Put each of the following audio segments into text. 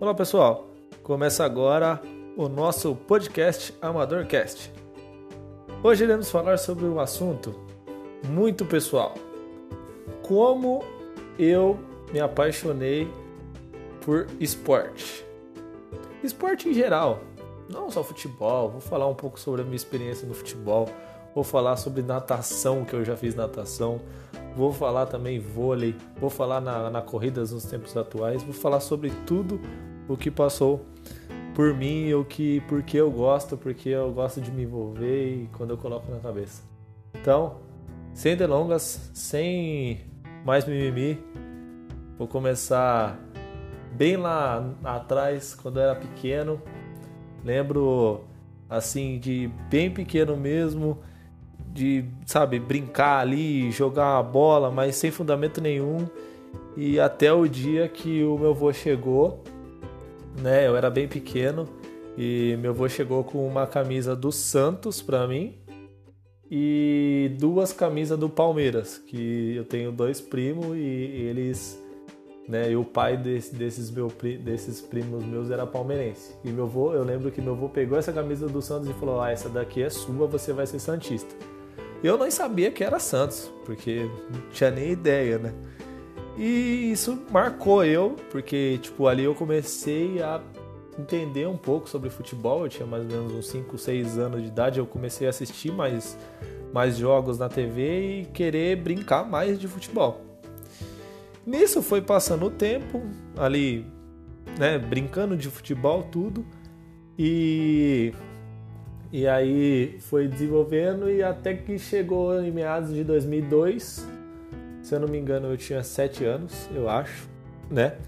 Olá pessoal, começa agora o nosso podcast AmadorCast. Hoje iremos falar sobre um assunto muito pessoal: como eu me apaixonei por esporte. Esporte em geral, não só futebol. Vou falar um pouco sobre a minha experiência no futebol. Vou falar sobre natação, que eu já fiz natação. Vou falar também vôlei. Vou falar na, na corridas nos tempos atuais. Vou falar sobre tudo o que passou por mim, o que porque eu gosto, porque eu gosto de me envolver e quando eu coloco na cabeça. Então, sem delongas, sem mais mimimi, vou começar bem lá atrás, quando eu era pequeno. Lembro assim de bem pequeno mesmo, de, sabe, brincar ali, jogar a bola, mas sem fundamento nenhum. E até o dia que o meu avô chegou né? Eu era bem pequeno e meu avô chegou com uma camisa do Santos para mim e duas camisas do Palmeiras, que eu tenho dois primos e eles, né, e o pai desse, desses, meu, desses primos meus era palmeirense. E meu avô, eu lembro que meu avô pegou essa camisa do Santos e falou: "Ah, essa daqui é sua, você vai ser santista". Eu não sabia que era Santos, porque não tinha nem ideia, né? E isso marcou eu, porque tipo ali eu comecei a entender um pouco sobre futebol. Eu tinha mais ou menos uns 5, 6 anos de idade, eu comecei a assistir mais mais jogos na TV e querer brincar mais de futebol. Nisso foi passando o tempo, ali, né, brincando de futebol tudo. E e aí foi desenvolvendo e até que chegou em meados de 2002, se eu não me engano, eu tinha 7 anos, eu acho, né?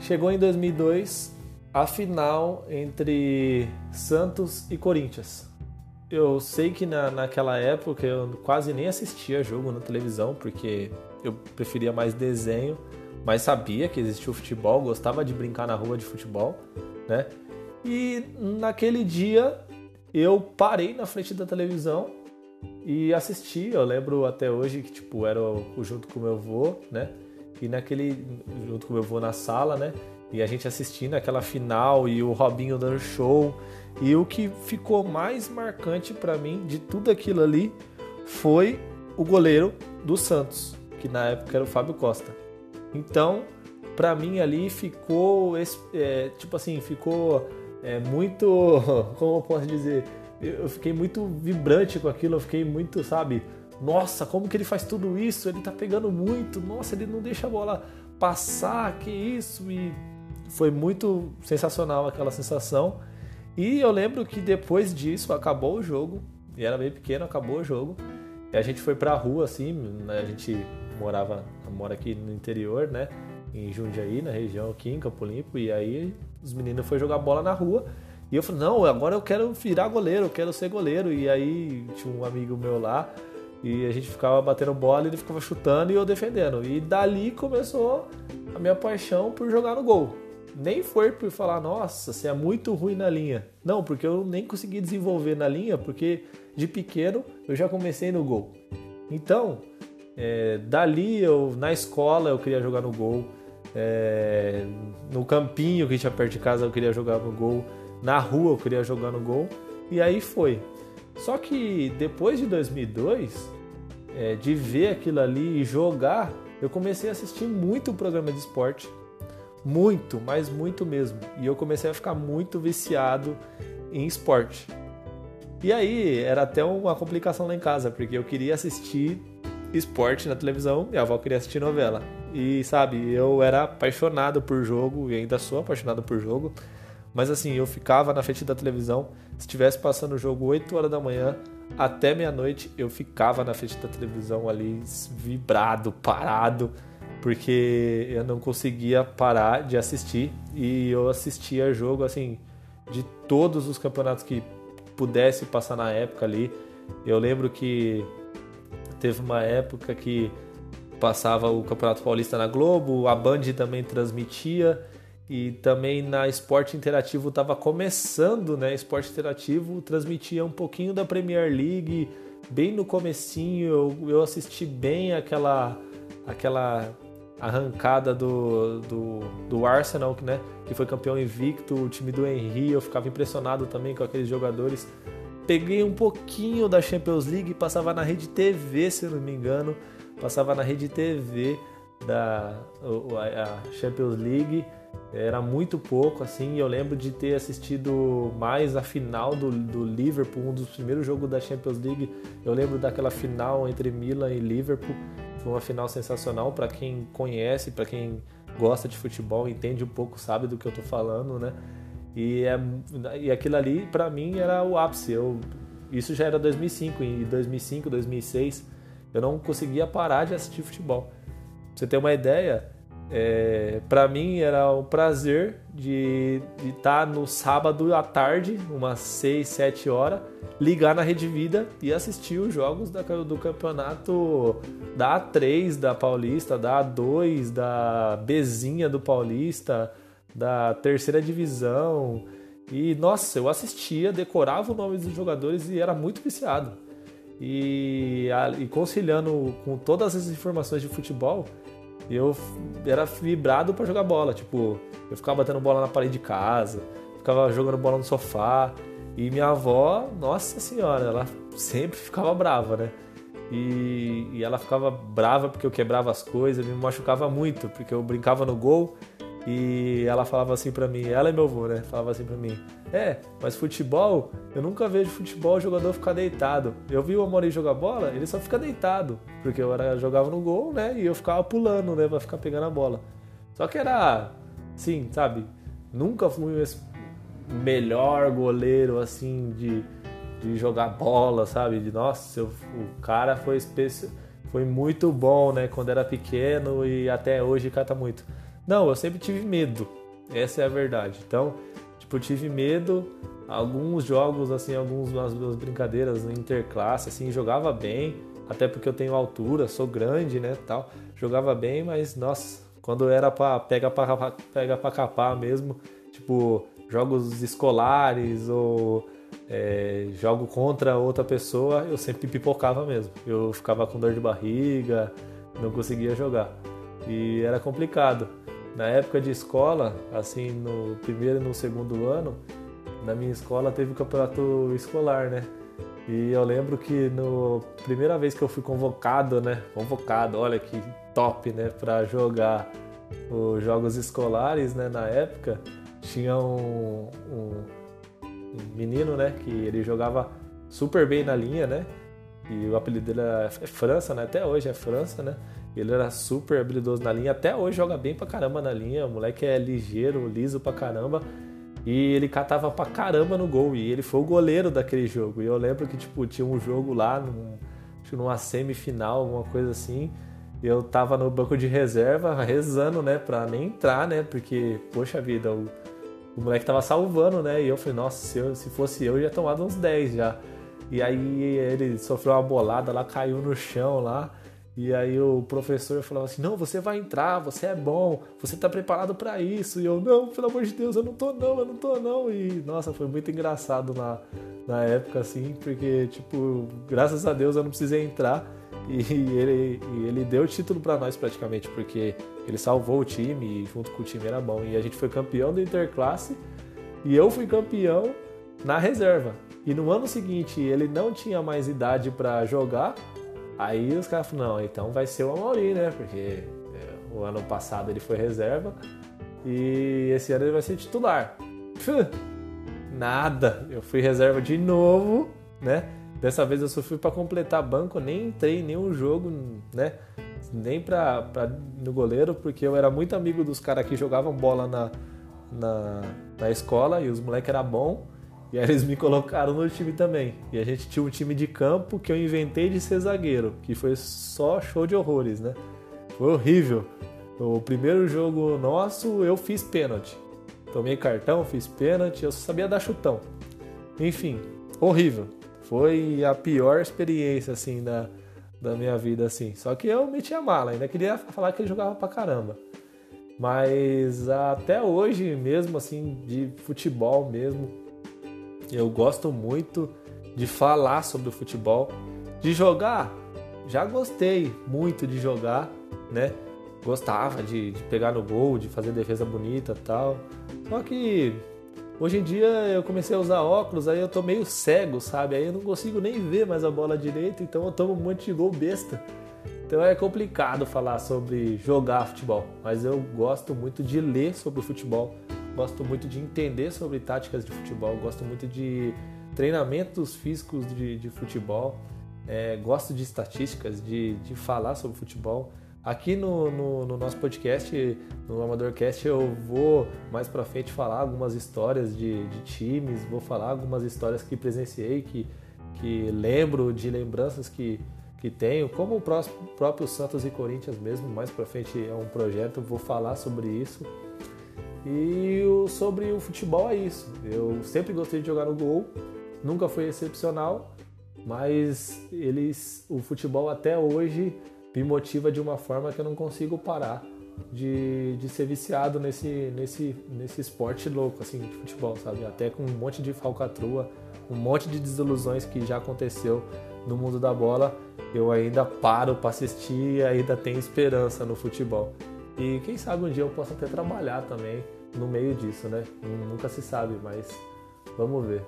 Chegou em 2002 a final entre Santos e Corinthians. Eu sei que na, naquela época eu quase nem assistia jogo na televisão, porque eu preferia mais desenho, mas sabia que existia o futebol, gostava de brincar na rua de futebol, né? E naquele dia eu parei na frente da televisão e assisti. Eu lembro até hoje que tipo era o, junto com meu avô, né? E naquele junto com meu avô na sala, né? E a gente assistindo aquela final e o Robinho dando show. E o que ficou mais marcante para mim de tudo aquilo ali foi o goleiro do Santos, que na época era o Fábio Costa. Então, para mim ali ficou é, tipo assim, ficou é, muito, como eu posso dizer, eu fiquei muito vibrante com aquilo, eu fiquei muito, sabe? Nossa, como que ele faz tudo isso? Ele tá pegando muito, nossa, ele não deixa a bola passar, que isso? E foi muito sensacional aquela sensação. E eu lembro que depois disso acabou o jogo, e era bem pequeno, acabou o jogo. E a gente foi pra rua, assim, né? a gente morava, mora aqui no interior, né? Em Jundiaí, na região aqui, em Campo Limpo, e aí os meninos foram jogar bola na rua. E eu falei, não, agora eu quero virar goleiro, eu quero ser goleiro. E aí tinha um amigo meu lá, e a gente ficava batendo bola, e ele ficava chutando e eu defendendo. E dali começou a minha paixão por jogar no gol. Nem foi por falar, nossa, você é muito ruim na linha. Não, porque eu nem consegui desenvolver na linha, porque de pequeno eu já comecei no gol. Então, é, dali eu na escola eu queria jogar no gol. É, no campinho que tinha perto de casa eu queria jogar no gol na rua eu queria jogar no gol e aí foi. Só que depois de 2002, é, de ver aquilo ali e jogar, eu comecei a assistir muito programa de esporte, muito, mas muito mesmo. E eu comecei a ficar muito viciado em esporte. E aí era até uma complicação lá em casa, porque eu queria assistir esporte na televisão e a avó queria assistir novela. E sabe, eu era apaixonado por jogo e ainda sou apaixonado por jogo. Mas assim, eu ficava na frente da televisão, se estivesse passando o jogo 8 horas da manhã até meia-noite, eu ficava na frente da televisão ali vibrado, parado, porque eu não conseguia parar de assistir. E eu assistia jogo assim de todos os campeonatos que pudesse passar na época ali. Eu lembro que teve uma época que passava o Campeonato Paulista na Globo, a Band também transmitia e também na Esporte Interativo estava começando, né? Esporte Interativo transmitia um pouquinho da Premier League, bem no comecinho, eu, eu assisti bem aquela aquela arrancada do, do, do Arsenal, né? Que foi campeão invicto, o time do Henry, eu ficava impressionado também com aqueles jogadores. Peguei um pouquinho da Champions League, passava na rede TV, se não me engano, passava na rede TV da a Champions League era muito pouco assim eu lembro de ter assistido mais a final do, do Liverpool um dos primeiros jogos da Champions League. Eu lembro daquela final entre Milan e Liverpool. Foi uma final sensacional para quem conhece para quem gosta de futebol entende um pouco sabe do que eu estou falando né? E é e aquilo ali para mim era o ápice. Eu isso já era 2005 em 2005 2006 eu não conseguia parar de assistir futebol. Pra você ter uma ideia é, para mim era um prazer de estar tá no sábado à tarde, umas 6, 7 horas, ligar na Rede Vida e assistir os jogos da, do campeonato da A3 da Paulista, da A2, da Bezinha do Paulista, da terceira divisão. E nossa, eu assistia, decorava o nome dos jogadores e era muito viciado. E, e conciliando com todas as informações de futebol, eu era vibrado para jogar bola. Tipo, eu ficava batendo bola na parede de casa, ficava jogando bola no sofá. E minha avó, nossa senhora, ela sempre ficava brava, né? E, e ela ficava brava porque eu quebrava as coisas, me machucava muito, porque eu brincava no gol e ela falava assim para mim, ela é meu avô, né? Falava assim para mim: "É, mas futebol, eu nunca vejo futebol jogador ficar deitado. Eu vi o Amorim jogar bola, ele só fica deitado, porque eu era, jogava no gol, né? E eu ficava pulando, né, para ficar pegando a bola. Só que era sim, sabe? Nunca fui o melhor goleiro assim de, de jogar bola, sabe? De nossa, eu, o cara foi foi muito bom, né, quando era pequeno e até hoje cata muito. Não, eu sempre tive medo. Essa é a verdade. Então, tipo, eu tive medo. Alguns jogos, assim, algumas das brincadeiras interclasse, assim, jogava bem. Até porque eu tenho altura, sou grande, né, tal. Jogava bem, mas, nossa, quando era pra pega pra, pega pra capar mesmo, tipo, jogos escolares ou é, jogo contra outra pessoa, eu sempre pipocava mesmo. Eu ficava com dor de barriga, não conseguia jogar. E era complicado. Na época de escola, assim, no primeiro e no segundo ano, na minha escola teve o campeonato escolar, né? E eu lembro que no primeira vez que eu fui convocado, né? Convocado, olha que top, né? Para jogar os jogos escolares, né? Na época tinha um, um, um, menino, né? Que ele jogava super bem na linha, né? E o apelido dele é França, né? Até hoje é França, né? Ele era super habilidoso na linha, até hoje joga bem pra caramba na linha. O moleque é ligeiro, liso pra caramba. E ele catava pra caramba no gol. E ele foi o goleiro daquele jogo. E eu lembro que, tipo, tinha um jogo lá, num, numa semifinal, alguma coisa assim. Eu tava no banco de reserva, rezando, né, pra nem entrar, né? Porque, poxa vida, o, o moleque tava salvando, né? E eu falei, nossa, se, eu, se fosse eu, eu ia tomar uns 10 já. E aí ele sofreu uma bolada lá, caiu no chão lá. E aí o professor falava assim: "Não, você vai entrar, você é bom, você está preparado para isso". E eu: "Não, pelo amor de Deus, eu não tô não, eu não tô não". E nossa, foi muito engraçado na na época assim, porque tipo, graças a Deus eu não precisei entrar e ele e ele deu o título para nós praticamente, porque ele salvou o time e junto com o time era bom. E a gente foi campeão do Interclasse e eu fui campeão na reserva. E no ano seguinte ele não tinha mais idade para jogar Aí os caras falaram, não, então vai ser o Amaury, né? Porque é, o ano passado ele foi reserva e esse ano ele vai ser titular. nada, eu fui reserva de novo, né? Dessa vez eu só fui para completar banco, nem entrei em nenhum jogo, né? Nem pra, pra, no goleiro, porque eu era muito amigo dos caras que jogavam bola na, na, na escola e os moleques eram bons. E aí eles me colocaram no time também. E a gente tinha um time de campo que eu inventei de ser zagueiro, que foi só show de horrores, né? Foi horrível. O primeiro jogo nosso eu fiz pênalti. Tomei cartão, fiz pênalti, eu só sabia dar chutão. Enfim, horrível. Foi a pior experiência assim da, da minha vida assim. Só que eu meti a mala, ainda queria falar que ele jogava pra caramba. Mas até hoje mesmo assim de futebol mesmo, eu gosto muito de falar sobre o futebol, de jogar. Já gostei muito de jogar, né? gostava de, de pegar no gol, de fazer defesa bonita tal. Só que hoje em dia eu comecei a usar óculos, aí eu tô meio cego, sabe? Aí eu não consigo nem ver mais a bola direito, então eu tomo um monte de gol besta. Então é complicado falar sobre jogar futebol, mas eu gosto muito de ler sobre o futebol, gosto muito de entender sobre táticas de futebol, gosto muito de treinamentos físicos de, de futebol, é, gosto de estatísticas, de, de falar sobre futebol. Aqui no, no, no, nosso podcast, no AmadorCast, eu vou mais pra frente falar algumas histórias de, de times, vou falar algumas histórias que presenciei, que, que lembro de lembranças que, que tenho, como o próprio Santos e Corinthians mesmo, mais para frente é um projeto, vou falar sobre isso. E sobre o futebol é isso. Eu sempre gostei de jogar no gol, nunca foi excepcional, mas eles, o futebol até hoje me motiva de uma forma que eu não consigo parar de, de ser viciado nesse, nesse, nesse esporte louco assim de futebol, sabe? Até com um monte de falcatrua, um monte de desilusões que já aconteceu no mundo da bola, eu ainda paro para assistir e ainda tenho esperança no futebol. E quem sabe um dia eu possa até trabalhar também no meio disso, né? Nunca se sabe, mas vamos ver.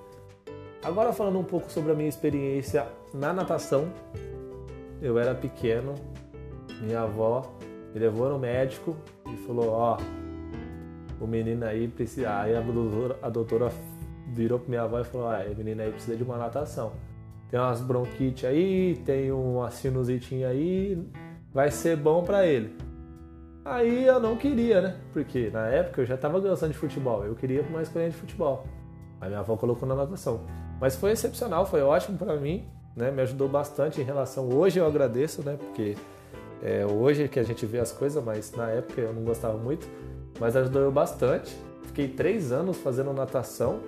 Agora falando um pouco sobre a minha experiência na natação. Eu era pequeno, minha avó me levou no médico e falou, ó, oh, o menino aí precisa. Aí a doutora, a doutora virou pra minha avó e falou, ah, o menino aí precisa de uma natação tem umas bronquites aí, tem uma sinusite aí, vai ser bom para ele. Aí eu não queria, né? Porque na época eu já estava gostando de futebol, eu queria uma escolinha de futebol. Aí minha avó colocou na natação. Mas foi excepcional, foi ótimo para mim, né? Me ajudou bastante em relação. Hoje eu agradeço, né? Porque é hoje que a gente vê as coisas, mas na época eu não gostava muito. Mas ajudou eu bastante. Fiquei três anos fazendo natação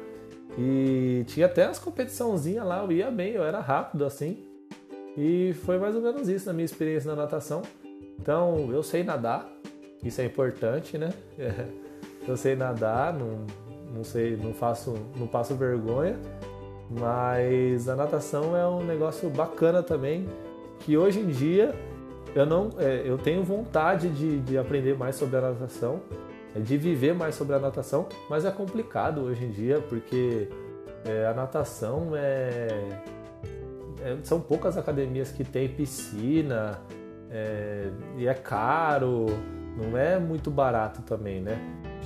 e tinha até as competiçãozinhas lá, eu ia bem, eu era rápido assim. E foi mais ou menos isso na minha experiência na natação. Então, eu sei nadar, isso é importante, né? Eu sei nadar, não, não sei, não faço, não passo vergonha, mas a natação é um negócio bacana também, que hoje em dia eu não, é, eu tenho vontade de, de aprender mais sobre a natação, é de viver mais sobre a natação, mas é complicado hoje em dia porque é, a natação é, é, são poucas academias que tem piscina é, e é caro, não é muito barato também, né?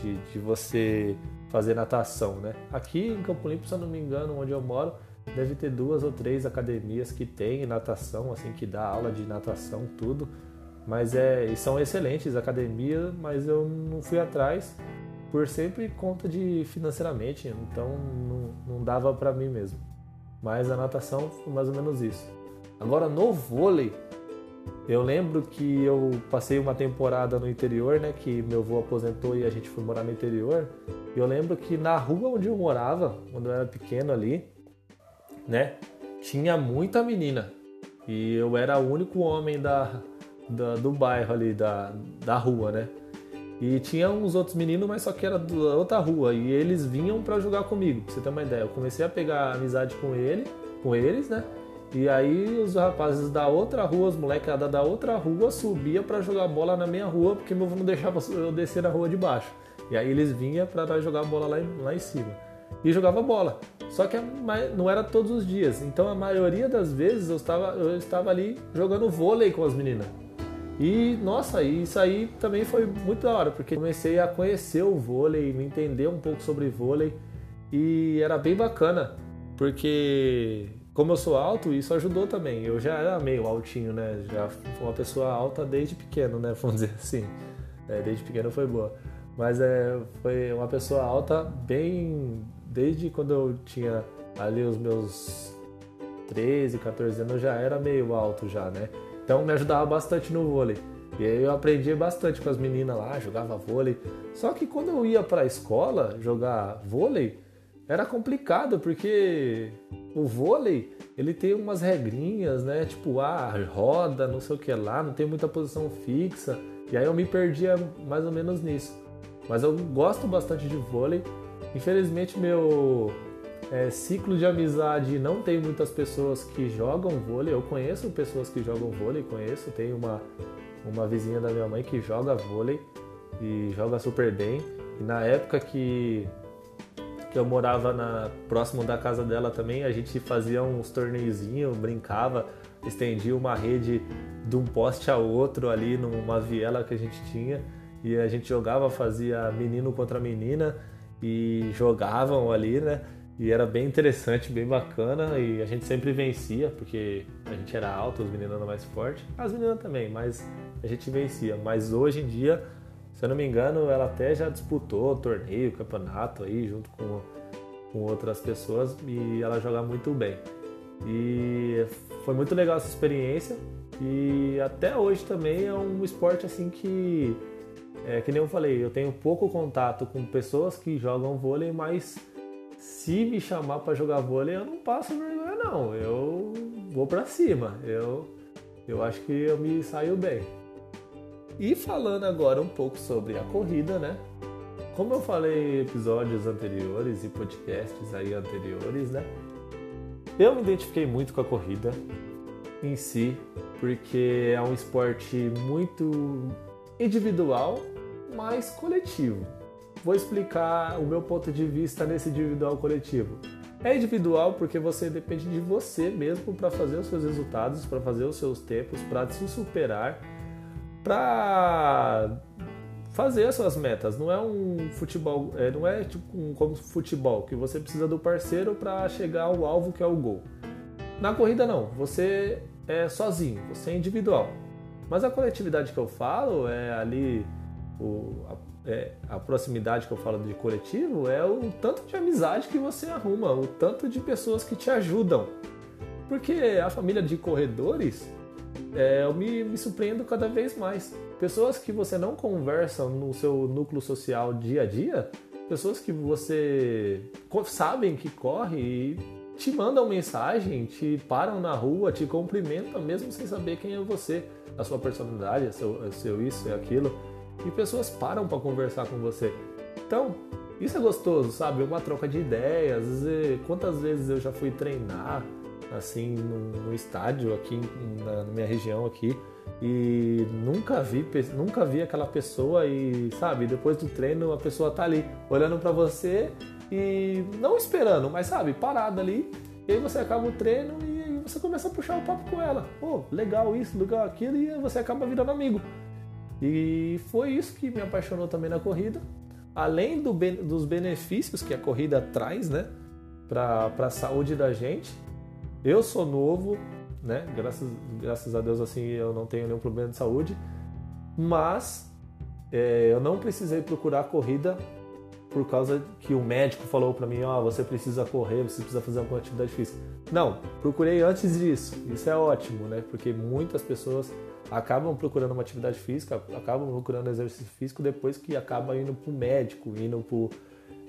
De, de você fazer natação, né? Aqui em Campo Limpo, se eu não me engano, onde eu moro, deve ter duas ou três academias que tem natação, assim, que dá aula de natação, tudo. Mas é, são excelentes academias, mas eu não fui atrás por sempre conta de financeiramente, então não, não dava para mim mesmo. Mas a natação foi mais ou menos isso. Agora no vôlei, eu lembro que eu passei uma temporada no interior, né? Que meu avô aposentou e a gente foi morar no interior. Eu lembro que na rua onde eu morava, quando eu era pequeno ali, né? Tinha muita menina. E eu era o único homem da, da, do bairro ali, da, da rua, né? E tinha uns outros meninos, mas só que era da outra rua. E eles vinham para jogar comigo, pra você ter uma ideia. Eu comecei a pegar amizade com ele, com eles, né? E aí os rapazes da outra rua, os molecada da outra rua, subia para jogar bola na minha rua, porque meu avô não deixava eu descer na rua de baixo. E aí eles vinham para jogar bola lá, lá em cima. E jogava bola. Só que não era todos os dias. Então a maioria das vezes eu estava, eu estava ali jogando vôlei com as meninas. E nossa, isso aí também foi muito da hora, porque comecei a conhecer o vôlei, me entender um pouco sobre vôlei e era bem bacana, porque como eu sou alto, isso ajudou também. Eu já era meio altinho, né? Já fui uma pessoa alta desde pequeno, né? Vamos dizer assim. É, desde pequeno foi boa. Mas é, foi uma pessoa alta bem. Desde quando eu tinha ali os meus 13, 14 anos, eu já era meio alto já, né? Então me ajudava bastante no vôlei. E aí eu aprendi bastante com as meninas lá, jogava vôlei. Só que quando eu ia para a escola jogar vôlei, era complicado porque o vôlei ele tem umas regrinhas, né? Tipo, ah, roda, não sei o que lá, não tem muita posição fixa. E aí eu me perdia mais ou menos nisso. Mas eu gosto bastante de vôlei. Infelizmente meu é, ciclo de amizade não tem muitas pessoas que jogam vôlei. Eu conheço pessoas que jogam vôlei, conheço, tenho uma, uma vizinha da minha mãe que joga vôlei e joga super bem. E na época que, que eu morava na, próximo da casa dela também, a gente fazia uns torneiozinhos, brincava, estendia uma rede de um poste a outro ali numa viela que a gente tinha. E a gente jogava, fazia menino contra menina e jogavam ali, né? E era bem interessante, bem bacana e a gente sempre vencia, porque a gente era alto, os meninos eram mais fortes. As meninas também, mas a gente vencia. Mas hoje em dia se eu não me engano, ela até já disputou torneio, campeonato aí, junto com, com outras pessoas e ela joga muito bem. E foi muito legal essa experiência e até hoje também é um esporte assim que, é, que nem eu falei, eu tenho pouco contato com pessoas que jogam vôlei, mas se me chamar para jogar vôlei eu não passo vergonha não, eu vou para cima, eu, eu acho que eu me saio bem. E falando agora um pouco sobre a corrida, né? Como eu falei em episódios anteriores e podcasts aí anteriores, né? Eu me identifiquei muito com a corrida em si, porque é um esporte muito individual, mas coletivo. Vou explicar o meu ponto de vista nesse individual coletivo. É individual porque você depende de você mesmo para fazer os seus resultados, para fazer os seus tempos, para se superar para fazer as suas metas. Não é um futebol, é, não é tipo um, como futebol que você precisa do parceiro para chegar ao alvo que é o gol. Na corrida não, você é sozinho, você é individual. Mas a coletividade que eu falo é ali o, a, é, a proximidade que eu falo de coletivo é o tanto de amizade que você arruma, o tanto de pessoas que te ajudam. Porque a família de corredores é, eu me, me surpreendo cada vez mais. Pessoas que você não conversa no seu núcleo social dia a dia, pessoas que você sabem que corre e te mandam mensagem, te param na rua, te cumprimentam mesmo sem saber quem é você, a sua personalidade, a seu, seu isso e aquilo. E pessoas param para conversar com você. Então, isso é gostoso, sabe? Uma troca de ideias. Quantas vezes eu já fui treinar assim no, no estádio aqui na, na, minha região aqui. E nunca vi nunca vi aquela pessoa e sabe depois do treino a pessoa tá ali olhando para você e não esperando mas sabe parada ali. E aí você acaba o treino e você começa a puxar o papo com ela. Oh legal isso legal aquilo e você acaba virando amigo. E foi isso que me apaixonou também na corrida. Além do, dos benefícios que a corrida traz né para a saúde da gente eu sou novo, né? Graças, graças a Deus, assim, eu não tenho nenhum problema de saúde, mas é, eu não precisei procurar corrida por causa que o médico falou para mim, ó, oh, você precisa correr, você precisa fazer alguma atividade física. Não, procurei antes disso. Isso é ótimo, né? Porque muitas pessoas acabam procurando uma atividade física, acabam procurando exercício físico depois que acaba indo pro médico, indo pro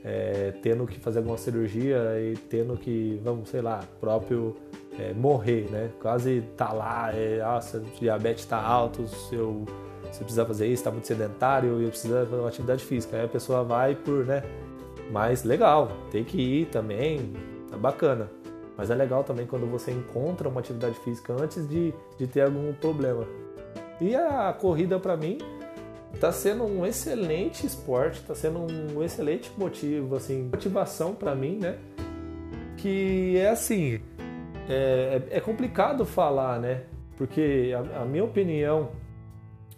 é, tendo que fazer alguma cirurgia e tendo que, vamos, sei lá, próprio é, morrer, né? Quase tá lá, é, ah, seu diabetes está alto, seu, você precisa fazer isso, está muito sedentário e precisa fazer uma atividade física. Aí a pessoa vai por, né? Mas legal, tem que ir também, tá bacana. Mas é legal também quando você encontra uma atividade física antes de, de ter algum problema. E a corrida para mim Tá sendo um excelente esporte, tá sendo um excelente motivo, assim, motivação para mim, né? Que é assim, é, é, complicado falar, né? Porque a, a, minha opinião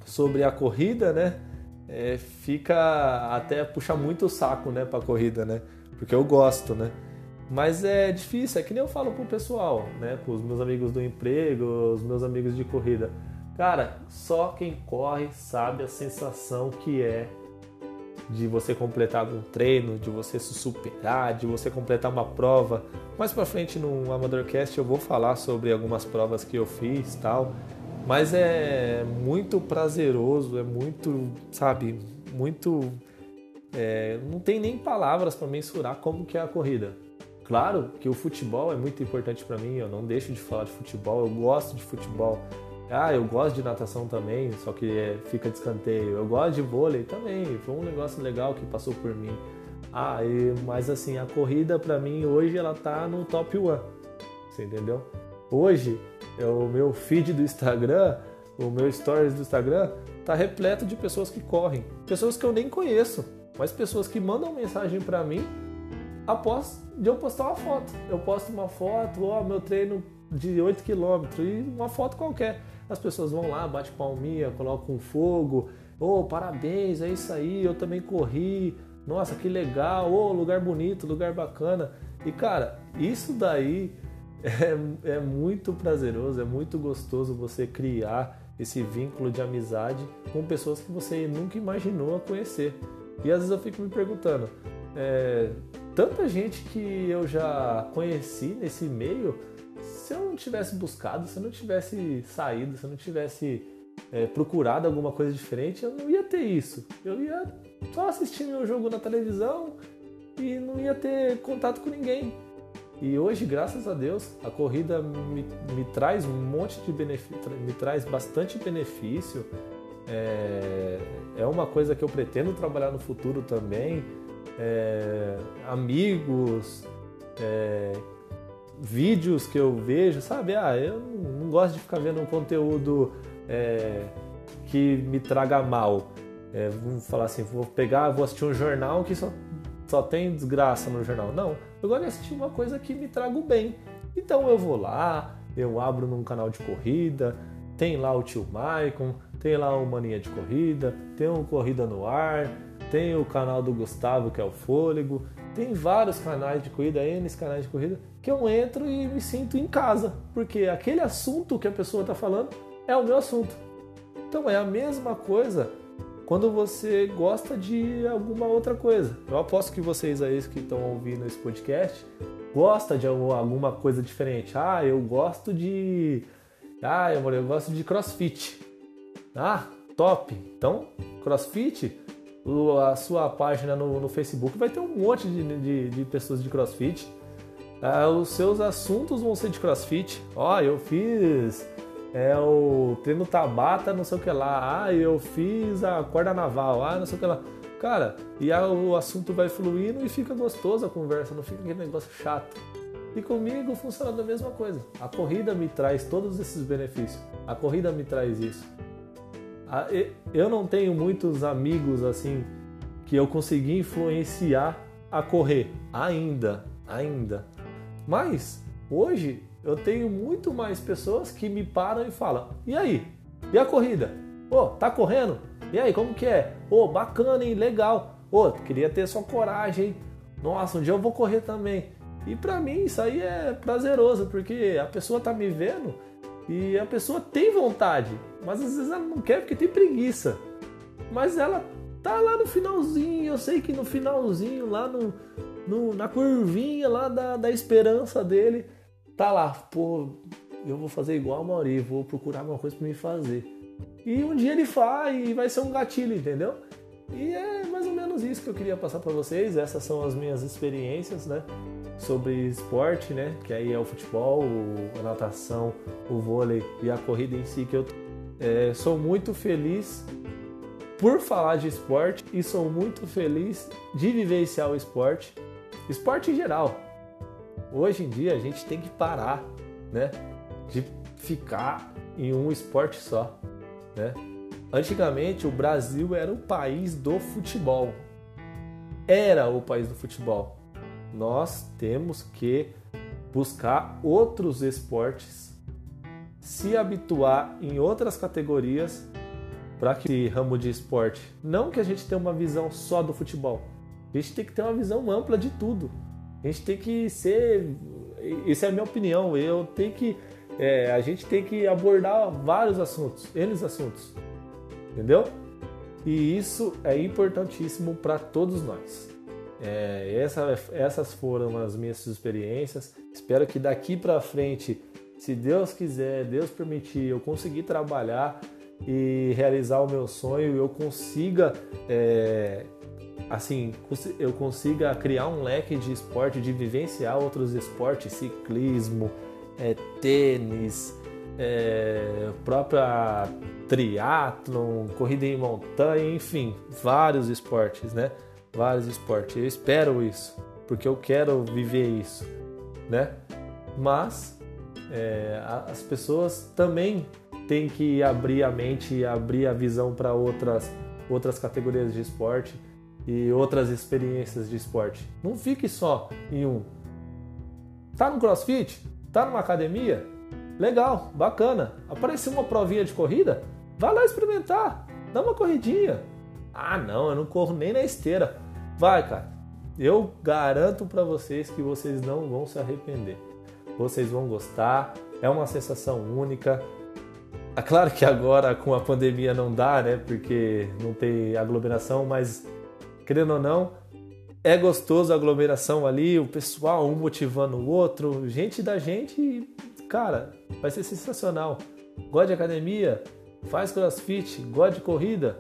sobre a corrida, né? É, fica até puxa muito o saco, né, para corrida, né? Porque eu gosto, né? Mas é difícil, é que nem eu falo pro pessoal, né? Pros meus amigos do emprego, os meus amigos de corrida Cara, só quem corre sabe a sensação que é de você completar um treino, de você se superar, de você completar uma prova. Mais para frente no Amadorcast eu vou falar sobre algumas provas que eu fiz, tal. Mas é muito prazeroso, é muito, sabe, muito é, não tem nem palavras para mensurar como que é a corrida. Claro que o futebol é muito importante para mim, eu não deixo de falar de futebol, eu gosto de futebol, ah, eu gosto de natação também, só que é, fica de escanteio. Eu gosto de vôlei também, foi um negócio legal que passou por mim. Ah, e, mas assim, a corrida para mim hoje ela tá no top 1. Você entendeu? Hoje, é o meu feed do Instagram o meu stories do Instagram tá repleto de pessoas que correm, pessoas que eu nem conheço, mas pessoas que mandam mensagem para mim após de eu postar uma foto. Eu posto uma foto, ó, meu treino de 8 km e uma foto qualquer. As pessoas vão lá, bate palminha, colocam fogo, oh, parabéns, é isso aí, eu também corri. Nossa, que legal, oh, lugar bonito, lugar bacana. E cara, isso daí é, é muito prazeroso, é muito gostoso você criar esse vínculo de amizade com pessoas que você nunca imaginou conhecer. E às vezes eu fico me perguntando, é, tanta gente que eu já conheci nesse meio, se eu não tivesse buscado, se eu não tivesse saído, se eu não tivesse é, procurado alguma coisa diferente, eu não ia ter isso. Eu ia só assistir meu jogo na televisão e não ia ter contato com ninguém. E hoje, graças a Deus, a corrida me, me traz um monte de benefício, me traz bastante benefício. É, é uma coisa que eu pretendo trabalhar no futuro também. É, amigos, é, vídeos que eu vejo, sabe? Ah, eu não gosto de ficar vendo um conteúdo é, que me traga mal. É, vamos falar assim, vou pegar, vou assistir um jornal que só só tem desgraça no jornal. Não, eu gosto de assistir uma coisa que me traga o bem. Então eu vou lá, eu abro num canal de corrida, tem lá o tio Maicon, tem lá o Maninha de Corrida, tem o Corrida no Ar, tem o canal do Gustavo que é o Fôlego, tem vários canais de corrida, N canais de corrida, que eu entro e me sinto em casa, porque aquele assunto que a pessoa está falando é o meu assunto. Então é a mesma coisa quando você gosta de alguma outra coisa. Eu aposto que vocês aí que estão ouvindo esse podcast gosta de alguma coisa diferente. Ah, eu gosto de ah, eu, gosto de CrossFit. Ah, top. Então, CrossFit, a sua página no, no Facebook vai ter um monte de, de, de pessoas de CrossFit. Ah, os seus assuntos vão ser de CrossFit. Ó, oh, eu fiz é o treino Tabata, não sei o que lá. Ah, eu fiz a corda naval, ah, não sei o que lá. Cara, e a, o assunto vai fluindo e fica gostoso a conversa, não fica aquele negócio chato. E comigo funciona da mesma coisa. A corrida me traz todos esses benefícios. A corrida me traz isso. Eu não tenho muitos amigos assim que eu consegui influenciar a correr ainda, ainda. Mas hoje eu tenho muito mais pessoas que me param e falam: "E aí? E a corrida? Ô, oh, tá correndo? E aí, como que é? Ô, oh, bacana, hein? Legal. Ô, oh, queria ter sua coragem? Nossa, um dia eu vou correr também." E para mim isso aí é prazeroso, porque a pessoa tá me vendo e a pessoa tem vontade, mas às vezes ela não quer porque tem preguiça. Mas ela tá lá no finalzinho, eu sei que no finalzinho, lá no, no na curvinha lá da, da esperança dele, tá lá, pô, eu vou fazer igual a Mauri, vou procurar alguma coisa para me fazer. E um dia ele faz e vai ser um gatilho, entendeu? E é mais ou menos isso que eu queria passar para vocês. Essas são as minhas experiências, né? Sobre esporte, né? Que aí é o futebol, a natação, o vôlei e a corrida em si. Que eu é, sou muito feliz por falar de esporte e sou muito feliz de vivenciar o esporte, esporte em geral, Hoje em dia a gente tem que parar, né, de ficar em um esporte só, né? Antigamente o Brasil era o país do futebol. Era o país do futebol. Nós temos que buscar outros esportes, se habituar em outras categorias para que ramo de esporte. Não que a gente tenha uma visão só do futebol. A gente tem que ter uma visão ampla de tudo. A gente tem que ser. Essa é a minha opinião. Eu tenho que. É, a gente tem que abordar vários assuntos, eles assuntos. Entendeu? E isso é importantíssimo para todos nós. É, essa, essas foram as minhas experiências. Espero que daqui para frente, se Deus quiser, Deus permitir, eu conseguir trabalhar e realizar o meu sonho, eu consiga é, assim, eu consiga criar um leque de esporte, de vivenciar outros esportes, ciclismo, é, tênis, é, própria triatlon, corrida em montanha, enfim, vários esportes, né? Vários esportes. Eu espero isso, porque eu quero viver isso, né? Mas é, as pessoas também tem que abrir a mente e abrir a visão para outras, outras categorias de esporte e outras experiências de esporte. Não fique só em um. Tá no crossfit? Tá numa academia? Legal, bacana. Apareceu uma provinha de corrida? Vai lá experimentar. Dá uma corridinha. Ah, não, eu não corro nem na esteira. Vai, cara. Eu garanto para vocês que vocês não vão se arrepender. Vocês vão gostar. É uma sensação única. É claro que agora com a pandemia não dá, né? Porque não tem aglomeração, mas querendo ou não, é gostoso a aglomeração ali, o pessoal um motivando o outro, gente da gente, cara, vai ser sensacional. Gosta de academia? Faz crossfit, gosta de corrida?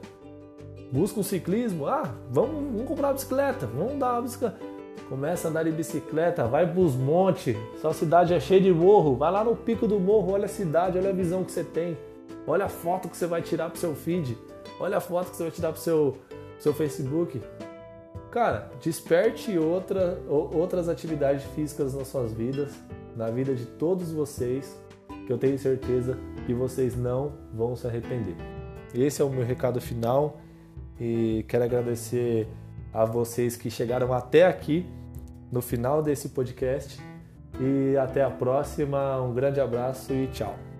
Busca um ciclismo? Ah, vamos, vamos comprar uma bicicleta, vamos dar uma bicicleta. Começa a andar de bicicleta, vai pros montes, sua cidade é cheia de morro, vai lá no pico do morro, olha a cidade, olha a visão que você tem, olha a foto que você vai tirar pro seu feed, olha a foto que você vai tirar pro seu, seu Facebook. Cara, desperte outra, outras atividades físicas nas suas vidas, na vida de todos vocês, que eu tenho certeza que vocês não vão se arrepender. Esse é o meu recado final e quero agradecer a vocês que chegaram até aqui no final desse podcast e até a próxima. Um grande abraço e tchau.